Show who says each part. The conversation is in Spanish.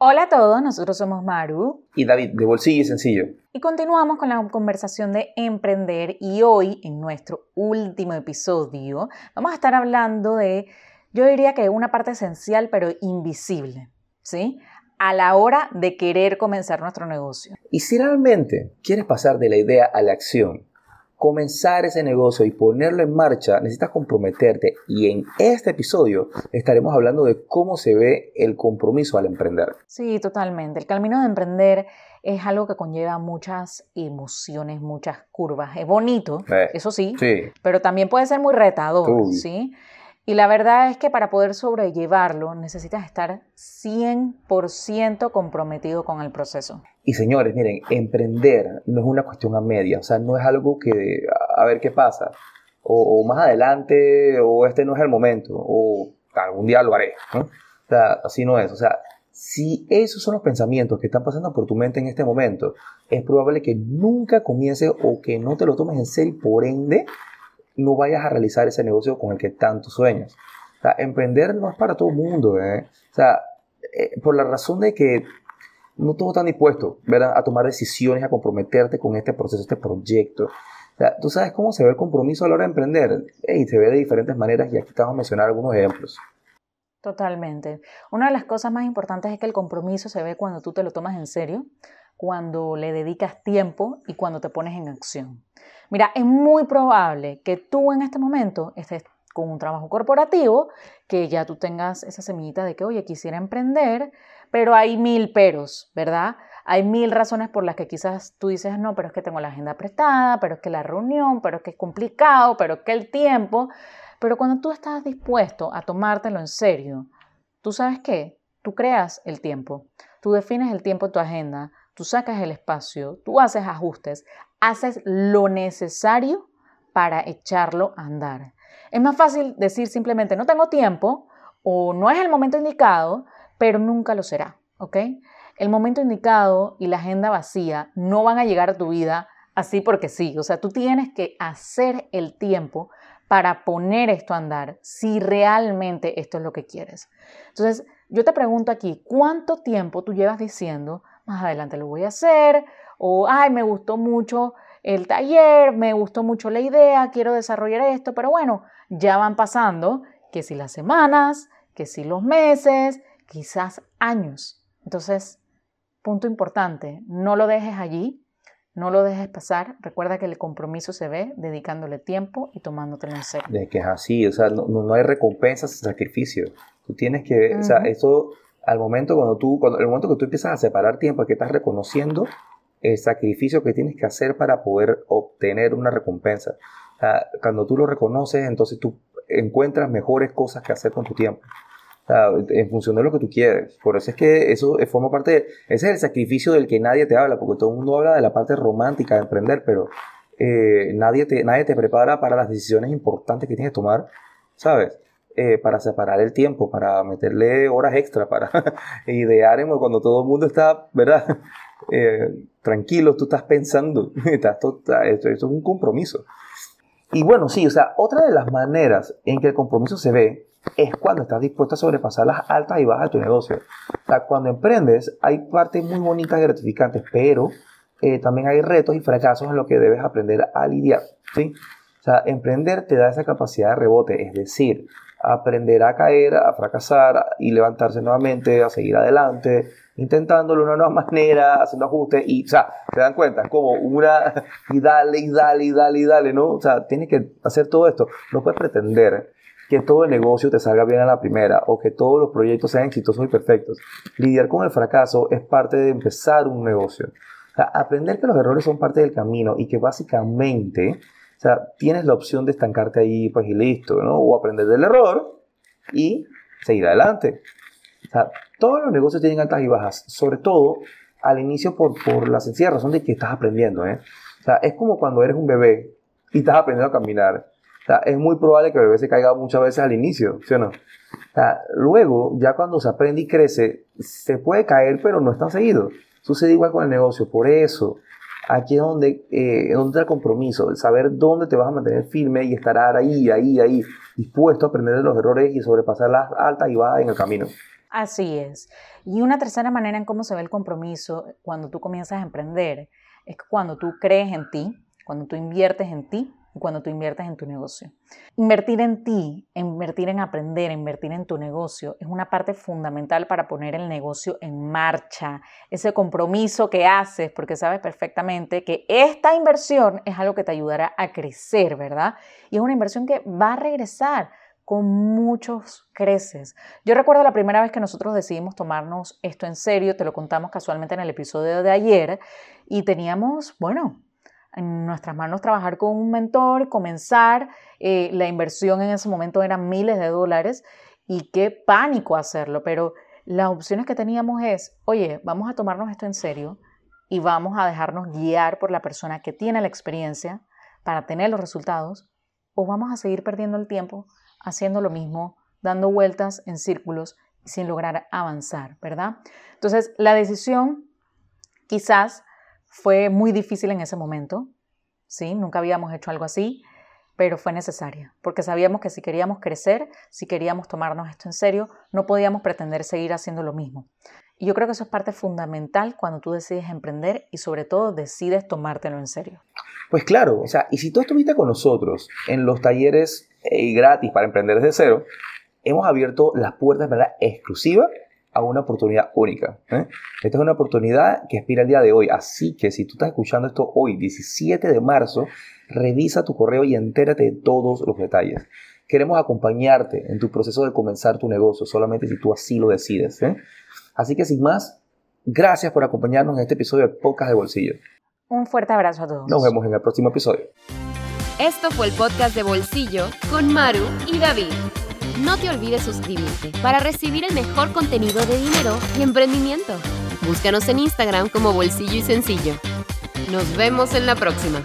Speaker 1: Hola a todos, nosotros somos Maru
Speaker 2: y David de Bolsillo y Sencillo.
Speaker 1: Y continuamos con la conversación de emprender y hoy en nuestro último episodio vamos a estar hablando de, yo diría que una parte esencial pero invisible, ¿sí? A la hora de querer comenzar nuestro negocio.
Speaker 2: Y si realmente quieres pasar de la idea a la acción, comenzar ese negocio y ponerlo en marcha, necesitas comprometerte. Y en este episodio estaremos hablando de cómo se ve el compromiso al emprender.
Speaker 1: Sí, totalmente. El camino de emprender es algo que conlleva muchas emociones, muchas curvas. Es bonito, eh, eso sí, sí, pero también puede ser muy retador, ¿sí? Y la verdad es que para poder sobrellevarlo necesitas estar 100% comprometido con el proceso.
Speaker 2: Y señores, miren, emprender no es una cuestión a media, o sea, no es algo que a ver qué pasa, o, más adelante, o este no es el momento, o algún día lo haré. O sea, así no es, o sea, si esos son los pensamientos que están pasando por tu mente en este momento, es probable que nunca comience o que no te lo tomes en serio por ende no vayas a realizar ese negocio con el que tanto sueñas. O emprender no es para todo el mundo, ¿eh? O sea, eh, por la razón de que no todos están dispuestos ¿verdad? a tomar decisiones, a comprometerte con este proceso, este proyecto. O sea, tú sabes cómo se ve el compromiso a la hora de emprender. Y se ve de diferentes maneras y aquí te vamos a mencionar algunos ejemplos.
Speaker 1: Totalmente. Una de las cosas más importantes es que el compromiso se ve cuando tú te lo tomas en serio, cuando le dedicas tiempo y cuando te pones en acción. Mira, es muy probable que tú en este momento estés con un trabajo corporativo, que ya tú tengas esa semillita de que, oye, quisiera emprender, pero hay mil peros, ¿verdad? Hay mil razones por las que quizás tú dices, no, pero es que tengo la agenda prestada, pero es que la reunión, pero es que es complicado, pero es que el tiempo. Pero cuando tú estás dispuesto a tomártelo en serio, tú sabes qué, tú creas el tiempo, tú defines el tiempo en tu agenda, tú sacas el espacio, tú haces ajustes, haces lo necesario para echarlo a andar. Es más fácil decir simplemente no tengo tiempo o no es el momento indicado, pero nunca lo será, ¿ok? El momento indicado y la agenda vacía no van a llegar a tu vida así porque sí. O sea, tú tienes que hacer el tiempo para poner esto a andar si realmente esto es lo que quieres. Entonces, yo te pregunto aquí, ¿cuánto tiempo tú llevas diciendo, más adelante lo voy a hacer, o, ay, me gustó mucho el taller, me gustó mucho la idea, quiero desarrollar esto, pero bueno, ya van pasando, que si las semanas, que si los meses, quizás años. Entonces, punto importante, no lo dejes allí, no lo dejes pasar. Recuerda que el compromiso se ve dedicándole tiempo y tomándotelo en serio.
Speaker 2: De que es así, o sea, no, no hay recompensas sin sacrificio. Tú tienes que, o sea, eso al momento cuando tú, cuando, el momento que tú empiezas a separar tiempo, que estás reconociendo el sacrificio que tienes que hacer para poder obtener una recompensa. cuando tú lo reconoces, entonces tú encuentras mejores cosas que hacer con tu tiempo. en función de lo que tú quieres. Por eso es que eso forma parte de, ese es el sacrificio del que nadie te habla, porque todo el mundo habla de la parte romántica de emprender, pero eh, nadie, te, nadie te prepara para las decisiones importantes que tienes que tomar, ¿sabes? Eh, para separar el tiempo, para meterle horas extra, para idear cuando todo el mundo está, ¿verdad? Eh, tranquilo, tú estás pensando, estás esto, es un compromiso. Y bueno, sí, o sea, otra de las maneras en que el compromiso se ve es cuando estás dispuesto a sobrepasar las altas y bajas de tu negocio. O sea, cuando emprendes hay partes muy bonitas y gratificantes, pero eh, también hay retos y fracasos en los que debes aprender a lidiar. ¿sí? O sea, emprender te da esa capacidad de rebote, es decir, aprender a caer, a fracasar y levantarse nuevamente, a seguir adelante, intentándolo de una nueva manera, haciendo ajustes y, o sea, se dan cuenta, como una, y dale, y dale, y dale, y dale, ¿no? O sea, tienes que hacer todo esto. No puedes pretender que todo el negocio te salga bien a la primera o que todos los proyectos sean exitosos y perfectos. Lidiar con el fracaso es parte de empezar un negocio. O sea, aprender que los errores son parte del camino y que básicamente o sea, tienes la opción de estancarte ahí, pues y listo, ¿no? O aprender del error y seguir adelante. O sea, todos los negocios tienen altas y bajas, sobre todo al inicio por, por la sencilla razón de que estás aprendiendo, ¿eh? O sea, es como cuando eres un bebé y estás aprendiendo a caminar. O sea, es muy probable que el bebé se caiga muchas veces al inicio, ¿sí o no? O sea, luego, ya cuando se aprende y crece, se puede caer, pero no es tan seguido. Sucede igual con el negocio. Por eso, aquí es donde, eh, donde está el compromiso, el saber dónde te vas a mantener firme y estar ahí, ahí, ahí, dispuesto a aprender de los errores y sobrepasar las altas y bajas en el camino.
Speaker 1: Así es. Y una tercera manera en cómo se ve el compromiso cuando tú comienzas a emprender es cuando tú crees en ti, cuando tú inviertes en ti cuando tú inviertes en tu negocio. Invertir en ti, invertir en aprender, invertir en tu negocio es una parte fundamental para poner el negocio en marcha. Ese compromiso que haces porque sabes perfectamente que esta inversión es algo que te ayudará a crecer, ¿verdad? Y es una inversión que va a regresar con muchos creces. Yo recuerdo la primera vez que nosotros decidimos tomarnos esto en serio, te lo contamos casualmente en el episodio de ayer, y teníamos, bueno, en nuestras manos trabajar con un mentor, comenzar, eh, la inversión en ese momento eran miles de dólares y qué pánico hacerlo, pero las opciones que teníamos es, oye, vamos a tomarnos esto en serio y vamos a dejarnos guiar por la persona que tiene la experiencia para tener los resultados o vamos a seguir perdiendo el tiempo haciendo lo mismo, dando vueltas en círculos sin lograr avanzar, ¿verdad? Entonces, la decisión quizás fue muy difícil en ese momento, ¿sí? Nunca habíamos hecho algo así, pero fue necesaria, porque sabíamos que si queríamos crecer, si queríamos tomarnos esto en serio, no podíamos pretender seguir haciendo lo mismo. Y yo creo que eso es parte fundamental cuando tú decides emprender y sobre todo decides tomártelo en serio.
Speaker 2: Pues claro, o sea, y si tú estuviste con nosotros en los talleres eh, gratis para emprender desde cero, hemos abierto las puertas de manera exclusiva a una oportunidad única. ¿eh? Esta es una oportunidad que expira el día de hoy, así que si tú estás escuchando esto hoy, 17 de marzo, revisa tu correo y entérate de todos los detalles. Queremos acompañarte en tu proceso de comenzar tu negocio, solamente si tú así lo decides. ¿eh? Así que sin más, gracias por acompañarnos en este episodio de Podcast de Bolsillo.
Speaker 1: Un fuerte abrazo a todos.
Speaker 2: Nos vemos en el próximo episodio.
Speaker 3: Esto fue el podcast de Bolsillo con Maru y David. No te olvides suscribirte para recibir el mejor contenido de dinero y emprendimiento. Búscanos en Instagram como Bolsillo y Sencillo. Nos vemos en la próxima.